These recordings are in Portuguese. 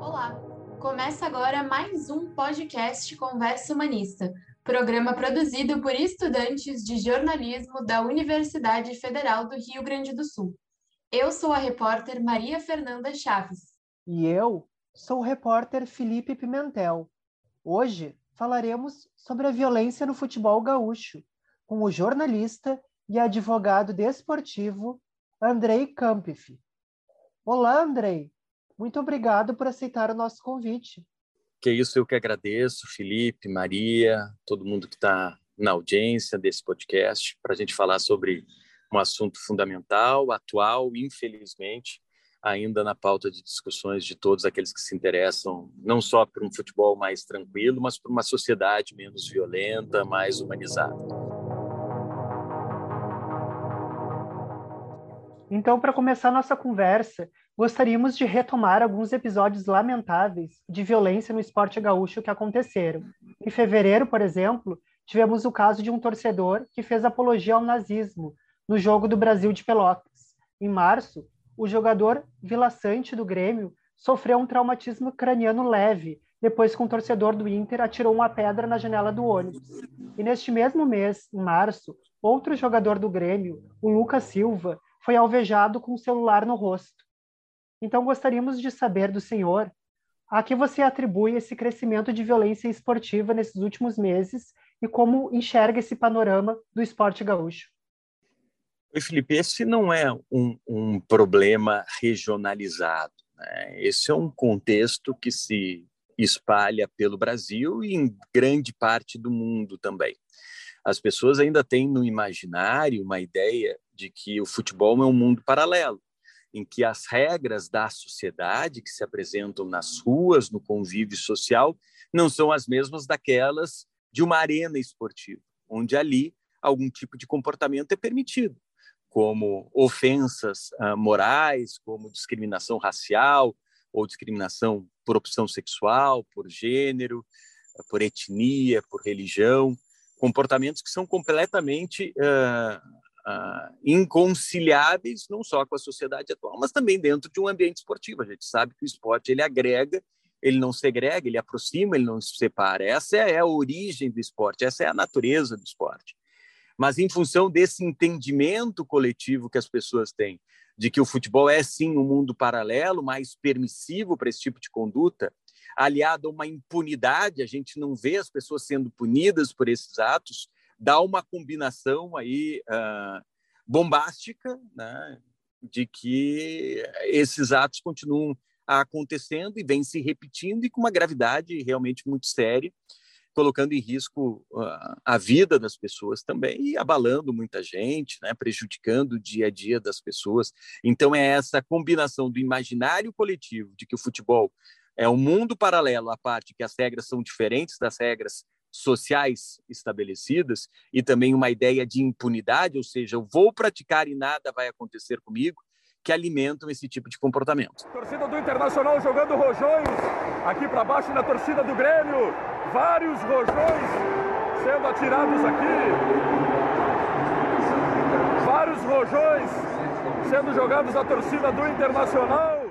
Olá, começa agora mais um podcast Conversa Humanista, programa produzido por estudantes de jornalismo da Universidade Federal do Rio Grande do Sul. Eu sou a repórter Maria Fernanda Chaves. E eu sou o repórter Felipe Pimentel. Hoje falaremos sobre a violência no futebol gaúcho, com o jornalista e advogado desportivo Andrei Kampf. Olá, Andrei. Muito obrigado por aceitar o nosso convite. Que isso, eu que agradeço, Felipe, Maria, todo mundo que está na audiência desse podcast, para a gente falar sobre um assunto fundamental, atual, infelizmente, ainda na pauta de discussões de todos aqueles que se interessam não só por um futebol mais tranquilo, mas por uma sociedade menos violenta, mais humanizada. Então, para começar nossa conversa, gostaríamos de retomar alguns episódios lamentáveis de violência no esporte gaúcho que aconteceram. Em fevereiro, por exemplo, tivemos o caso de um torcedor que fez apologia ao nazismo no jogo do Brasil de Pelotas. Em março, o jogador Vila Sante do Grêmio sofreu um traumatismo craniano leve depois que um torcedor do Inter atirou uma pedra na janela do ônibus. E neste mesmo mês, em março, outro jogador do Grêmio, o Lucas Silva, foi alvejado com o celular no rosto. Então gostaríamos de saber do senhor a que você atribui esse crescimento de violência esportiva nesses últimos meses e como enxerga esse panorama do esporte gaúcho. Oi, Felipe, esse não é um, um problema regionalizado. Né? Esse é um contexto que se espalha pelo Brasil e em grande parte do mundo também. As pessoas ainda têm no imaginário uma ideia de que o futebol é um mundo paralelo, em que as regras da sociedade que se apresentam nas ruas, no convívio social, não são as mesmas daquelas de uma arena esportiva, onde ali algum tipo de comportamento é permitido como ofensas uh, morais, como discriminação racial ou discriminação por opção sexual, por gênero, por etnia, por religião, comportamentos que são completamente uh, uh, inconciliáveis não só com a sociedade atual, mas também dentro de um ambiente esportivo. A gente sabe que o esporte ele agrega, ele não segrega, ele aproxima, ele não se separa. Essa é a origem do esporte, essa é a natureza do esporte mas em função desse entendimento coletivo que as pessoas têm de que o futebol é sim um mundo paralelo, mais permissivo para esse tipo de conduta, aliado a uma impunidade, a gente não vê as pessoas sendo punidas por esses atos, dá uma combinação aí uh, bombástica, né, de que esses atos continuam acontecendo e vêm se repetindo e com uma gravidade realmente muito séria colocando em risco uh, a vida das pessoas também e abalando muita gente, né, prejudicando o dia a dia das pessoas. Então é essa combinação do imaginário coletivo de que o futebol é um mundo paralelo à parte que as regras são diferentes das regras sociais estabelecidas e também uma ideia de impunidade, ou seja, eu vou praticar e nada vai acontecer comigo, que alimentam esse tipo de comportamento. Torcida do Internacional jogando rojões aqui para baixo na torcida do Grêmio vários rojões sendo atirados aqui. Vários rojões sendo jogados à torcida do Internacional.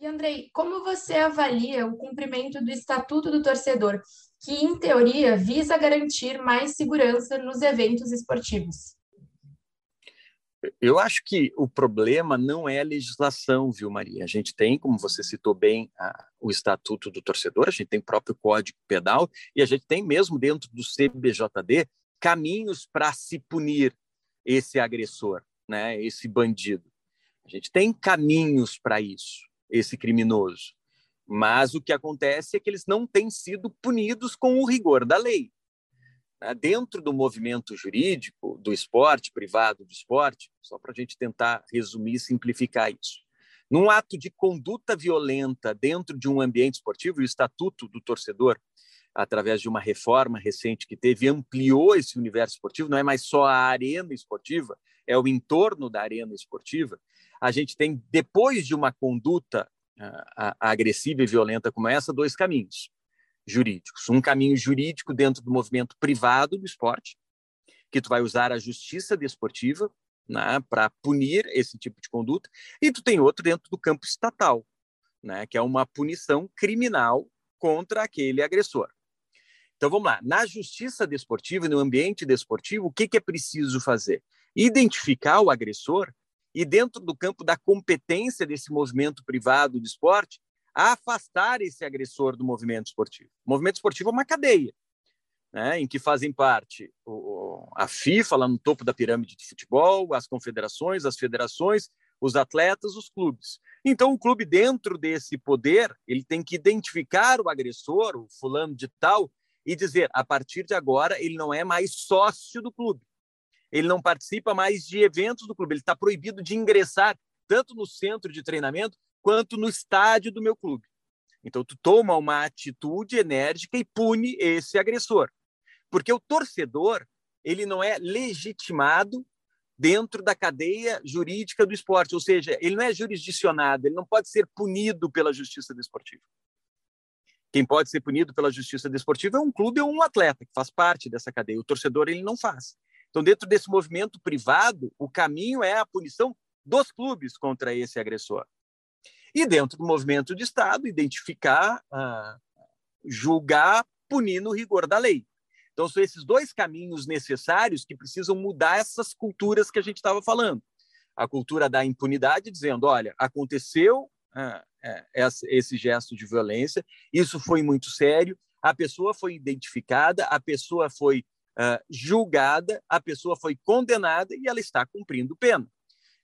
E Andrei, como você avalia o cumprimento do Estatuto do Torcedor, que em teoria visa garantir mais segurança nos eventos esportivos? Eu acho que o problema não é a legislação, viu, Maria? A gente tem, como você citou bem, a, o Estatuto do Torcedor, a gente tem o próprio Código Penal e a gente tem mesmo dentro do CBJD caminhos para se punir esse agressor, né, esse bandido. A gente tem caminhos para isso, esse criminoso. Mas o que acontece é que eles não têm sido punidos com o rigor da lei. Né, dentro do movimento jurídico do esporte, privado do esporte, só para a gente tentar resumir e simplificar isso. Num ato de conduta violenta dentro de um ambiente esportivo, o Estatuto do Torcedor, através de uma reforma recente que teve, ampliou esse universo esportivo, não é mais só a arena esportiva, é o entorno da arena esportiva. A gente tem, depois de uma conduta uh, agressiva e violenta como essa, dois caminhos jurídicos. Um caminho jurídico dentro do movimento privado do esporte, que tu vai usar a justiça desportiva né, para punir esse tipo de conduta, e tu tem outro dentro do campo estatal, né, que é uma punição criminal contra aquele agressor. Então vamos lá, na justiça desportiva, no ambiente desportivo, o que, que é preciso fazer? Identificar o agressor e, dentro do campo da competência desse movimento privado de esporte, afastar esse agressor do movimento esportivo. O movimento esportivo é uma cadeia, né, em que fazem parte o, a FIFA, lá no topo da pirâmide de futebol, as confederações, as federações, os atletas, os clubes. Então, o clube, dentro desse poder, ele tem que identificar o agressor, o fulano de tal, e dizer, a partir de agora, ele não é mais sócio do clube ele não participa mais de eventos do clube, ele está proibido de ingressar tanto no centro de treinamento quanto no estádio do meu clube. Então, tu toma uma atitude enérgica e pune esse agressor. Porque o torcedor, ele não é legitimado dentro da cadeia jurídica do esporte, ou seja, ele não é jurisdicionado, ele não pode ser punido pela justiça desportiva. Quem pode ser punido pela justiça desportiva é um clube ou um atleta que faz parte dessa cadeia. O torcedor ele não faz. Então, dentro desse movimento privado, o caminho é a punição dos clubes contra esse agressor. E dentro do movimento de Estado, identificar, uh, julgar, punir no rigor da lei. Então, são esses dois caminhos necessários que precisam mudar essas culturas que a gente estava falando. A cultura da impunidade, dizendo: olha, aconteceu uh, esse gesto de violência, isso foi muito sério, a pessoa foi identificada, a pessoa foi julgada, a pessoa foi condenada e ela está cumprindo pena.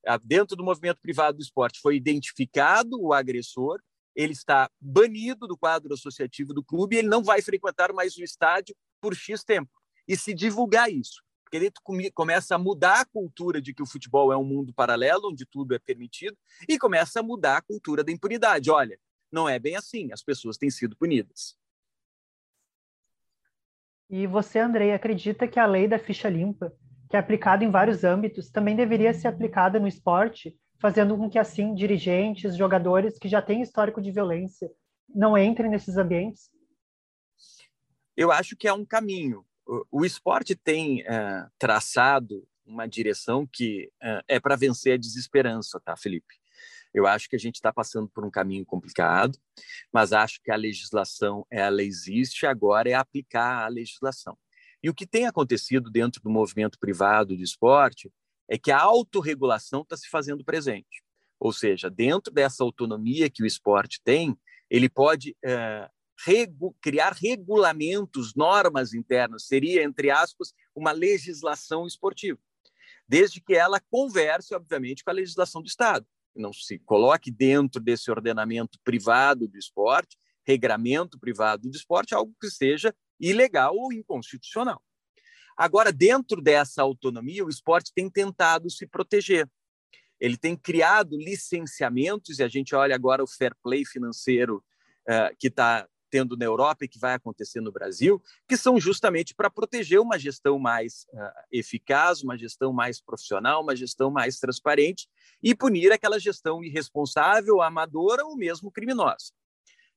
Uh, dentro do movimento privado do esporte foi identificado o agressor, ele está banido do quadro associativo do clube ele não vai frequentar mais o estádio por X tempo. E se divulgar isso, porque ele começa a mudar a cultura de que o futebol é um mundo paralelo, onde tudo é permitido, e começa a mudar a cultura da impunidade. Olha, não é bem assim, as pessoas têm sido punidas. E você, Andrei, acredita que a lei da ficha limpa, que é aplicada em vários âmbitos, também deveria ser aplicada no esporte, fazendo com que, assim, dirigentes, jogadores que já têm histórico de violência não entrem nesses ambientes? Eu acho que é um caminho. O, esporte tem uh, traçado uma direção que uh, é para vencer a desesperança, tá, Felipe? Eu acho que a gente está passando por um caminho complicado, mas acho que a legislação ela existe, agora é aplicar a legislação. E o que tem acontecido dentro do movimento privado de esporte é que a autorregulação está se fazendo presente. Ou seja, dentro dessa autonomia que o esporte tem, ele pode é, regu criar regulamentos, normas internas, seria, entre aspas, uma legislação esportiva, desde que ela converse, obviamente, com a legislação do Estado não se coloque dentro desse ordenamento privado do esporte, regramento privado do esporte, algo que seja ilegal ou inconstitucional. Agora, dentro dessa autonomia, o esporte tem tentado se proteger. Ele tem criado licenciamentos, e a gente olha agora o fair play financeiro uh, que está tendo na Europa e que vai acontecer no Brasil, que são justamente para proteger uma gestão mais uh, eficaz, uma gestão mais profissional, uma gestão mais transparente e punir aquela gestão irresponsável, amadora ou mesmo criminosa.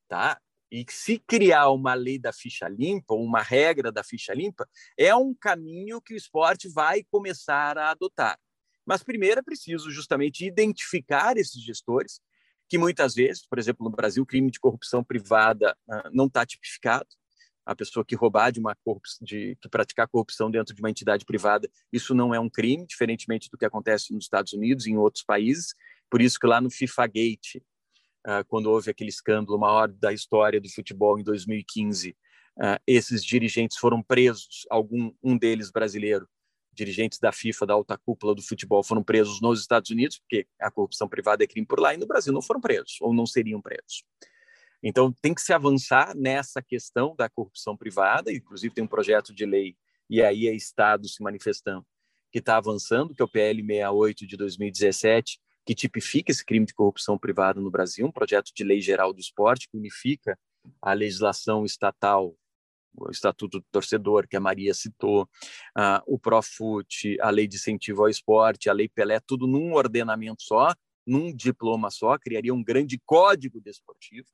Tá? E se criar uma lei da ficha limpa, uma regra da ficha limpa, é um caminho que o esporte vai começar a adotar. Mas primeiro é preciso justamente identificar esses gestores que muitas vezes, por exemplo, no Brasil, o crime de corrupção privada uh, não está tipificado. A pessoa que roubar de uma corrupção, de que praticar corrupção dentro de uma entidade privada, isso não é um crime, diferentemente do que acontece nos Estados Unidos e em outros países. Por isso que lá no FIFA Gate, uh, quando houve aquele escândalo maior da história do futebol em 2015, uh, ah, esses dirigentes foram presos, algum um deles brasileiro, dirigentes da FIFA, da alta cúpula do futebol, foram presos nos Estados Unidos, porque a corrupção privada é crime por lá, e no Brasil não foram presos, ou não seriam presos. Então, tem que se avançar nessa questão da corrupção privada, inclusive tem um projeto de lei, e aí é Estado se manifestando, que está avançando, que é o PL 68 de 2017, que tipifica esse crime de corrupção privada no Brasil, um projeto de lei geral do esporte que unifica a legislação estatal o Estatuto do Torcedor, que a Maria citou, uh, o Profut, a Lei de Incentivo ao Esporte, a Lei Pelé, tudo num ordenamento só, num diploma só, criaria um grande código desportivo,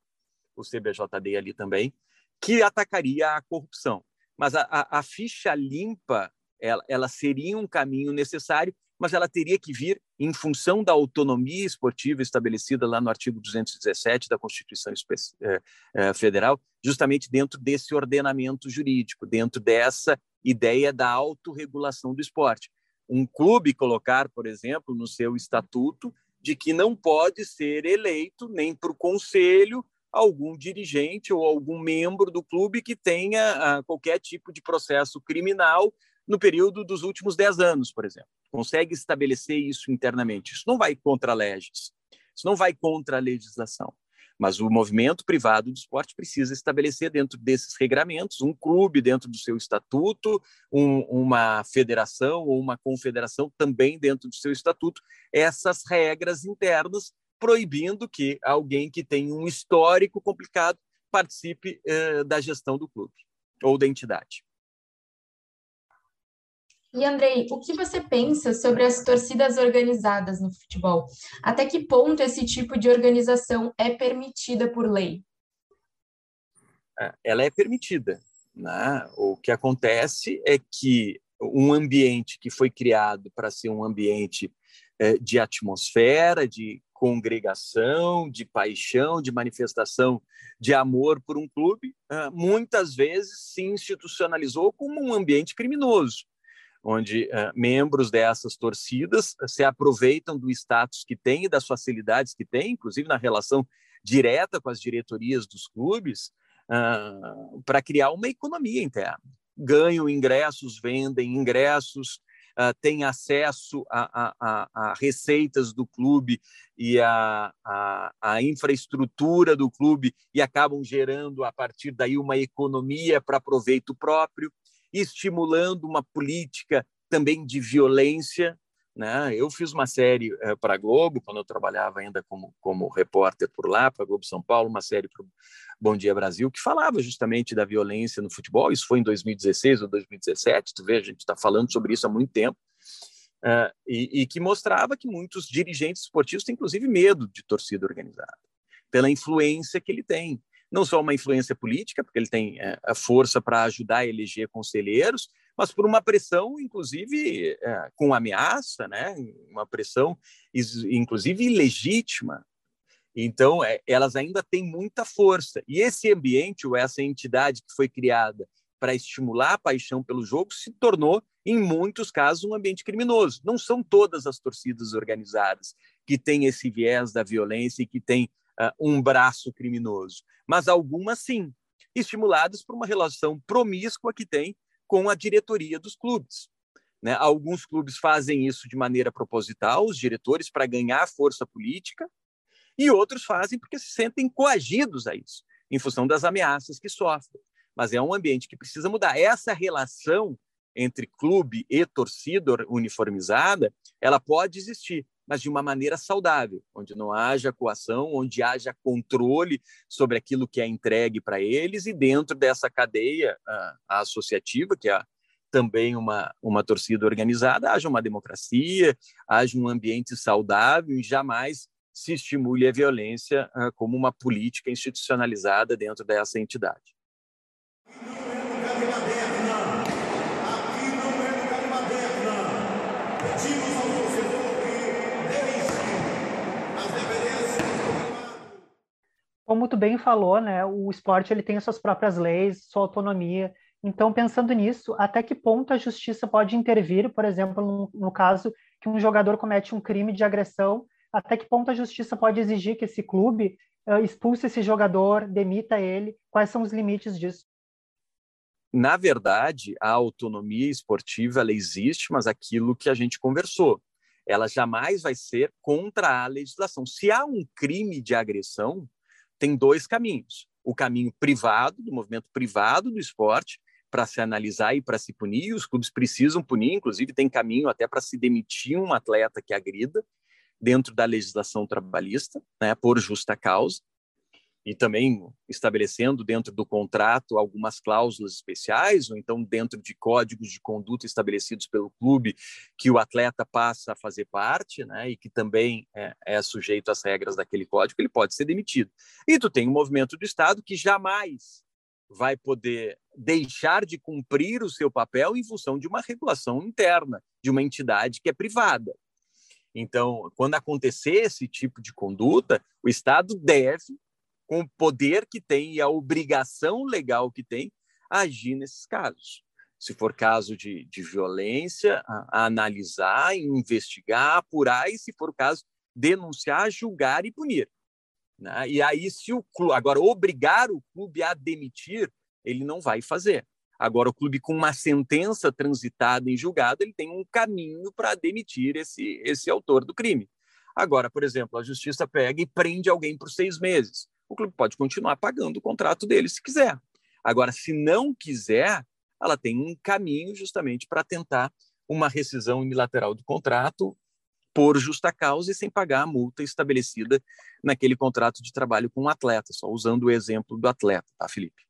o CBJD ali também, que atacaria a corrupção. Mas a, a, a ficha limpa, ela, ela seria um caminho necessário mas ela teria que vir em função da autonomia esportiva estabelecida lá no artigo 217 da Constituição eh, eh, Federal, justamente dentro desse ordenamento jurídico, dentro dessa ideia da autorregulação do esporte. Um clube colocar, por exemplo, no seu estatuto de que não pode ser eleito nem por conselho algum dirigente ou algum membro do clube que tenha ah, qualquer tipo de processo criminal no período dos últimos 10 anos, por exemplo. Consegue estabelecer isso internamente. Isso não vai contra a legis, isso não vai contra a legislação. Mas o movimento privado do esporte precisa estabelecer dentro desses regramentos um clube dentro do seu estatuto, um, uma federação ou uma confederação também dentro do seu estatuto, essas regras internas proibindo que alguém que tem um histórico complicado participe eh, da gestão do clube ou da entidade. E Andrei, o que você pensa sobre as torcidas organizadas no futebol? Até que ponto esse tipo de organização é permitida por lei? É, ela é permitida. Né? O que acontece é que um ambiente que foi criado para ser um ambiente é, de atmosfera, de congregação, de paixão, de manifestação de amor por um clube, é, muitas vezes se institucionalizou como um ambiente criminoso onde uh, membros dessas torcidas se aproveitam do status que têm e das facilidades que têm, inclusive na relação direta com as diretorias dos clubes, uh, para criar uma economia interna. Ganham ingressos, vendem ingressos, uh, têm acesso a, a, a, receitas do clube e a, a, a infraestrutura do clube e acabam gerando, a partir daí, uma economia para proveito próprio estimulando uma política também de violência. Né? Eu fiz uma série é, para a Globo, quando eu trabalhava ainda como, como repórter por lá, para a Globo São Paulo, uma série para Bom Dia Brasil, que falava justamente da violência no futebol. Isso foi em 2016 ou 2017, tu vê, a gente está falando sobre isso há muito tempo. Uh, e, e, que mostrava que muitos dirigentes esportivos têm, inclusive, medo de torcida organizada, pela influência que ele tem não só uma influência política, porque ele tem é, a força para ajudar a eleger conselheiros, mas por uma pressão, inclusive, é, com ameaça, né? uma pressão, inclusive, ilegítima. Então, é, elas ainda têm muita força. E esse ambiente, ou essa entidade que foi criada para estimular a paixão pelo jogo, se tornou, em muitos casos, um ambiente criminoso. Não são todas as torcidas organizadas que têm esse viés da violência e que têm uh, um braço criminoso, mas algumas sim, estimuladas por uma relação promíscua que tem com a diretoria dos clubes. Né? Alguns clubes fazem isso de maneira proposital, os diretores, para ganhar força política, e outros fazem porque se sentem coagidos a isso, em função das ameaças que sofrem. Mas é um ambiente que precisa mudar. Essa relação entre clube e torcida uniformizada, ela pode existir, mas de uma maneira saudável, onde não haja coação, onde haja controle sobre aquilo que é entregue para eles e dentro dessa cadeia a, a associativa, que é também uma, uma torcida organizada, haja uma democracia, haja um ambiente saudável e jamais se estimule a violência uh, como uma política institucionalizada dentro dessa entidade. Como tu bem falou, né, o esporte ele tem as suas próprias leis, sua autonomia. Então, pensando nisso, até que ponto a justiça pode intervir, por exemplo, no, no caso que um jogador comete um crime de agressão, até que ponto a justiça pode exigir que esse clube uh, expulse esse jogador, demita ele? Quais são os limites disso? Na verdade, a autonomia esportiva ela existe, mas aquilo que a gente conversou, ela jamais vai ser contra a legislação. Se há um crime de agressão, tem dois caminhos. O caminho privado, do movimento privado do esporte, para se analisar e para se punir, os clubes precisam punir, inclusive tem caminho até para se demitir um atleta que agrida dentro da legislação trabalhista, né, por justa causa e também estabelecendo dentro do contrato algumas cláusulas especiais, ou então dentro de códigos de conduta estabelecidos pelo clube que o atleta passa a fazer parte, né, e que também é, é sujeito às regras daquele código, ele pode ser demitido. E tu tem um movimento do Estado que jamais vai poder deixar de cumprir o seu papel em função de uma regulação interna de uma entidade que é privada. Então, quando acontecer esse tipo de conduta, o Estado deve, com o poder que tem e a obrigação legal que tem, agir nesses casos. Se for caso de, de violência, a, a analisar, investigar, apurar e, se for caso, denunciar, julgar e punir. Né? E aí, se o clube, agora, obrigar o clube a demitir, ele não vai fazer. Agora, o clube com uma sentença transitada em julgado, ele tem um caminho para demitir esse, esse autor do crime. Agora, por exemplo, a justiça pega e prende alguém por seis meses. O clube pode continuar pagando o contrato dele se quiser. Agora, se não quiser, ela tem um caminho justamente para tentar uma rescisão unilateral do contrato por justa causa e sem pagar a multa estabelecida naquele contrato de trabalho com o um atleta, só usando o exemplo do atleta, tá, Felipe?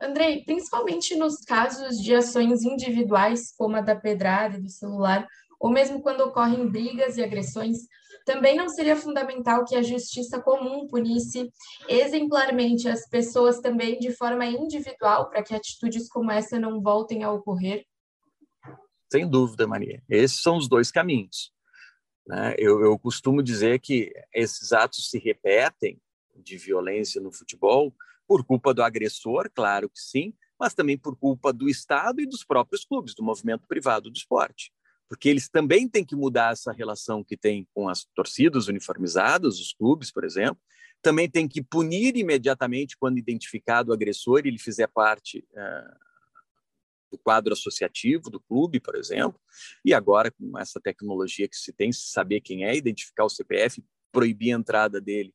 Andrei, principalmente nos casos de ações individuais, como a da pedrada e do celular, ou mesmo quando ocorrem brigas e agressões, também não seria fundamental que a justiça comum punisse exemplarmente as pessoas também de forma individual, para que atitudes como essa não voltem a ocorrer? Sem dúvida, Maria. Esses são os dois caminhos. Né? Eu, eu costumo dizer que esses atos se repetem de violência no futebol por culpa do agressor, claro que sim, mas também por culpa do Estado e dos próprios clubes, do movimento privado do esporte. Porque eles também têm que mudar essa relação que tem com as torcidas uniformizadas, os clubes, por exemplo. Também tem que punir imediatamente quando identificado o agressor e ele fizer parte uh, do quadro associativo do clube, por exemplo. E agora, com essa tecnologia que se tem, saber quem é, identificar o CPF, proibir a entrada dele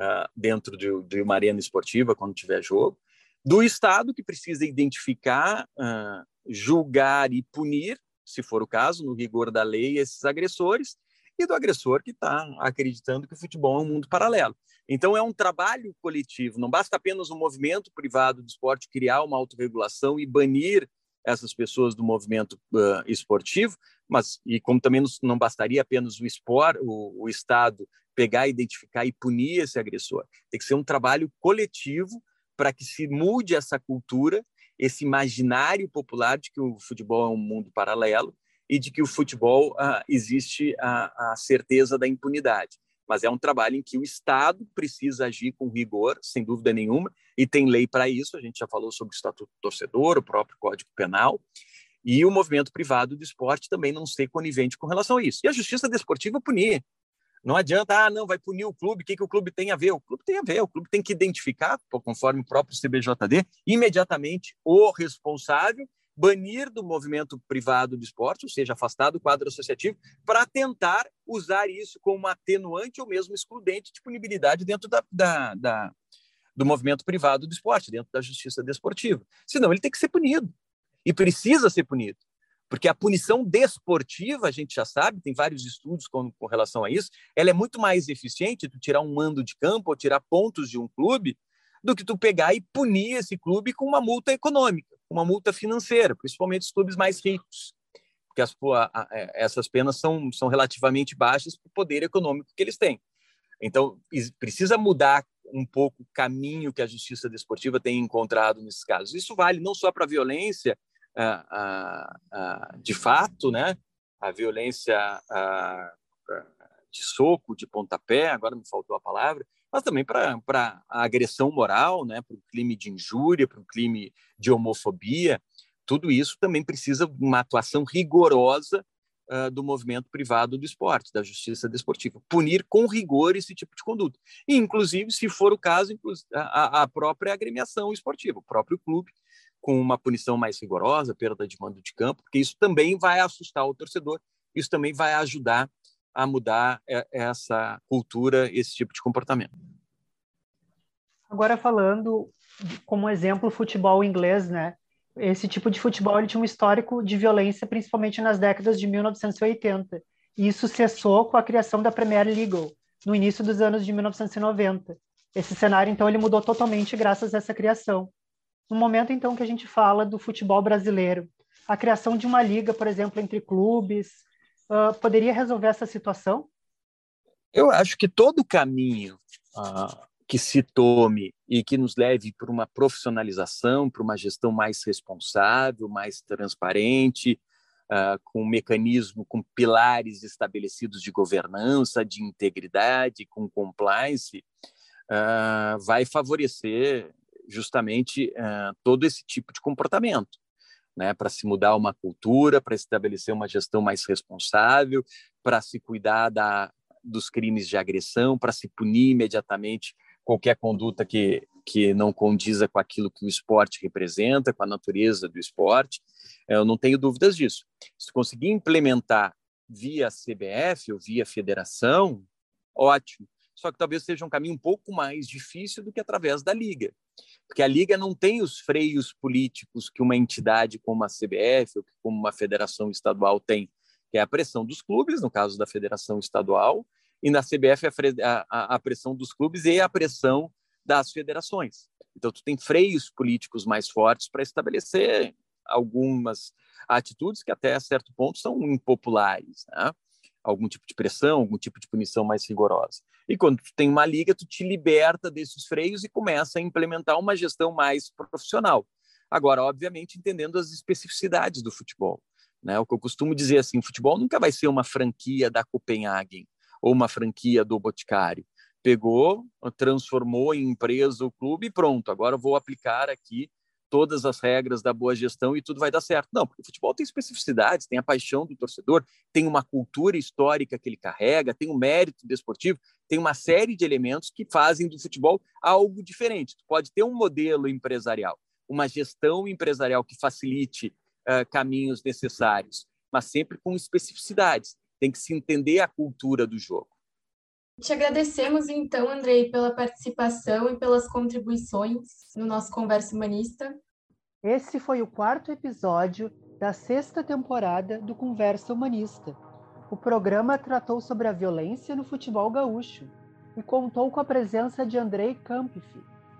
uh, dentro de, de, uma arena esportiva quando tiver jogo, do Estado que precisa identificar, uh, julgar e punir, se for o caso, no rigor da lei, esses agressores, e do agressor que está acreditando que o futebol é um mundo paralelo. Então, é um trabalho coletivo, não basta apenas um movimento privado do esporte criar uma autorregulação e banir essas pessoas do movimento uh, esportivo, mas e como também não bastaria apenas o esporte, o, o Estado pegar, identificar e punir esse agressor. Tem que ser um trabalho coletivo para que se mude essa cultura, esse imaginário popular de que o futebol é um mundo paralelo e de que o futebol ah, existe a, a certeza da impunidade. Mas é um trabalho em que o Estado precisa agir com rigor, sem dúvida nenhuma, e tem lei para isso. A gente já falou sobre o Estatuto do Torcedor, o próprio Código Penal, e o movimento privado do esporte também não ser conivente com relação a isso. E a justiça desportiva punir. Não adianta, ah, não, vai punir o clube, o que, que o clube tem a ver? O clube tem a ver, o clube tem que identificar, conforme o próprio CBJD, imediatamente o responsável, banir do movimento privado do esporte, ou seja, afastar do quadro associativo, para tentar usar isso como atenuante ou mesmo excludente de punibilidade dentro da, da, da, do movimento privado do esporte, dentro da justiça desportiva. Senão ele tem que ser punido, e precisa ser punido. Porque a punição desportiva, a gente já sabe, tem vários estudos com, com relação a isso, ela é muito mais eficiente tu tirar um mando de campo ou tirar pontos de um clube do que tu pegar e punir esse clube com uma multa econômica, uma multa financeira, principalmente os clubes mais ricos, porque as, a, a, é, essas penas são, são relativamente baixas para o poder econômico que eles têm. Então, precisa mudar um pouco o caminho que a justiça desportiva tem encontrado nesses casos. Isso vale não só para a violência, de fato, né, a violência de soco, de pontapé, agora me faltou a palavra, mas também para a agressão moral, né, para o crime de injúria, para o crime de homofobia. Tudo isso também precisa de uma atuação rigorosa uh, do movimento privado do esporte, da justiça desportiva. Punir com rigor esse tipo de conduta. E, inclusive, se for o caso, a própria agremiação esportiva, o próprio clube, com uma punição mais rigorosa, perda de mando de campo, porque isso também vai assustar o torcedor, isso também vai ajudar a mudar essa cultura, esse tipo de comportamento. Agora falando como exemplo futebol inglês, né? Esse tipo de futebol ele tinha um histórico de violência, principalmente nas décadas de 1980. E isso cessou com a criação da Premier League no início dos anos de 1990. Esse cenário então ele mudou totalmente graças a essa criação. No momento, então, que a gente fala do futebol brasileiro, a criação de uma liga, por exemplo, entre clubes, uh, poderia resolver essa situação? Eu acho que todo caminho uh, que se tome e que nos leve para uma profissionalização, para uma gestão mais responsável, mais transparente, uh, com um mecanismo, com pilares estabelecidos de governança, de integridade, com compliance, vai favorecer justamente uh, todo esse tipo de comportamento. Né, para se mudar uma cultura, para estabelecer uma gestão mais responsável, para se cuidar da, dos crimes de agressão, para se punir imediatamente qualquer conduta que, que não condiza com aquilo que o esporte representa, com a natureza do esporte. Eu não tenho dúvidas disso. Se conseguir implementar via CBF ou via federação, ótimo. Só que talvez seja um caminho um pouco mais difícil do que através da liga, porque a liga não tem os freios políticos que uma entidade como a CBF ou como uma federação estadual tem, que é a pressão dos clubes, no caso da federação estadual, e na CBF a, a, a pressão dos clubes e a pressão das federações. Então, tu tem freios políticos mais fortes para estabelecer algumas atitudes que até certo ponto são impopulares, né? Algum tipo de pressão, algum tipo de punição mais rigorosa. E quando tu tem uma liga, tu te liberta desses freios e começa a implementar uma gestão mais profissional. Agora, obviamente, entendendo as especificidades do futebol. Né? O que eu costumo dizer assim, o futebol nunca vai ser uma franquia da Copenhagen ou uma franquia do Boticário. Pegou, transformou em empresa o clube e pronto, agora vou aplicar aqui todas as regras da boa gestão e tudo vai dar certo. Não, porque o futebol tem especificidades, tem a paixão do torcedor, tem uma cultura histórica que ele carrega, tem o um mérito desportivo, tem uma série de elementos que fazem do futebol algo diferente. Tu pode ter um modelo empresarial, uma gestão empresarial que facilite uh, caminhos necessários, mas sempre com especificidades tem que se entender a cultura do jogo. Te agradecemos, então, Andrei, pela participação e pelas contribuições no nosso Conversa Humanista. Esse foi o quarto episódio da sexta temporada do Conversa Humanista. O programa tratou sobre a violência no futebol gaúcho e contou com a presença de Andrei Kampf,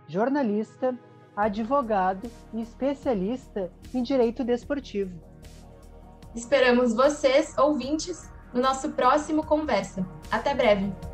jornalista, advogado e especialista em direito desportivo. Esperamos vocês, ouvintes, no nosso próximo Conversa. Até breve!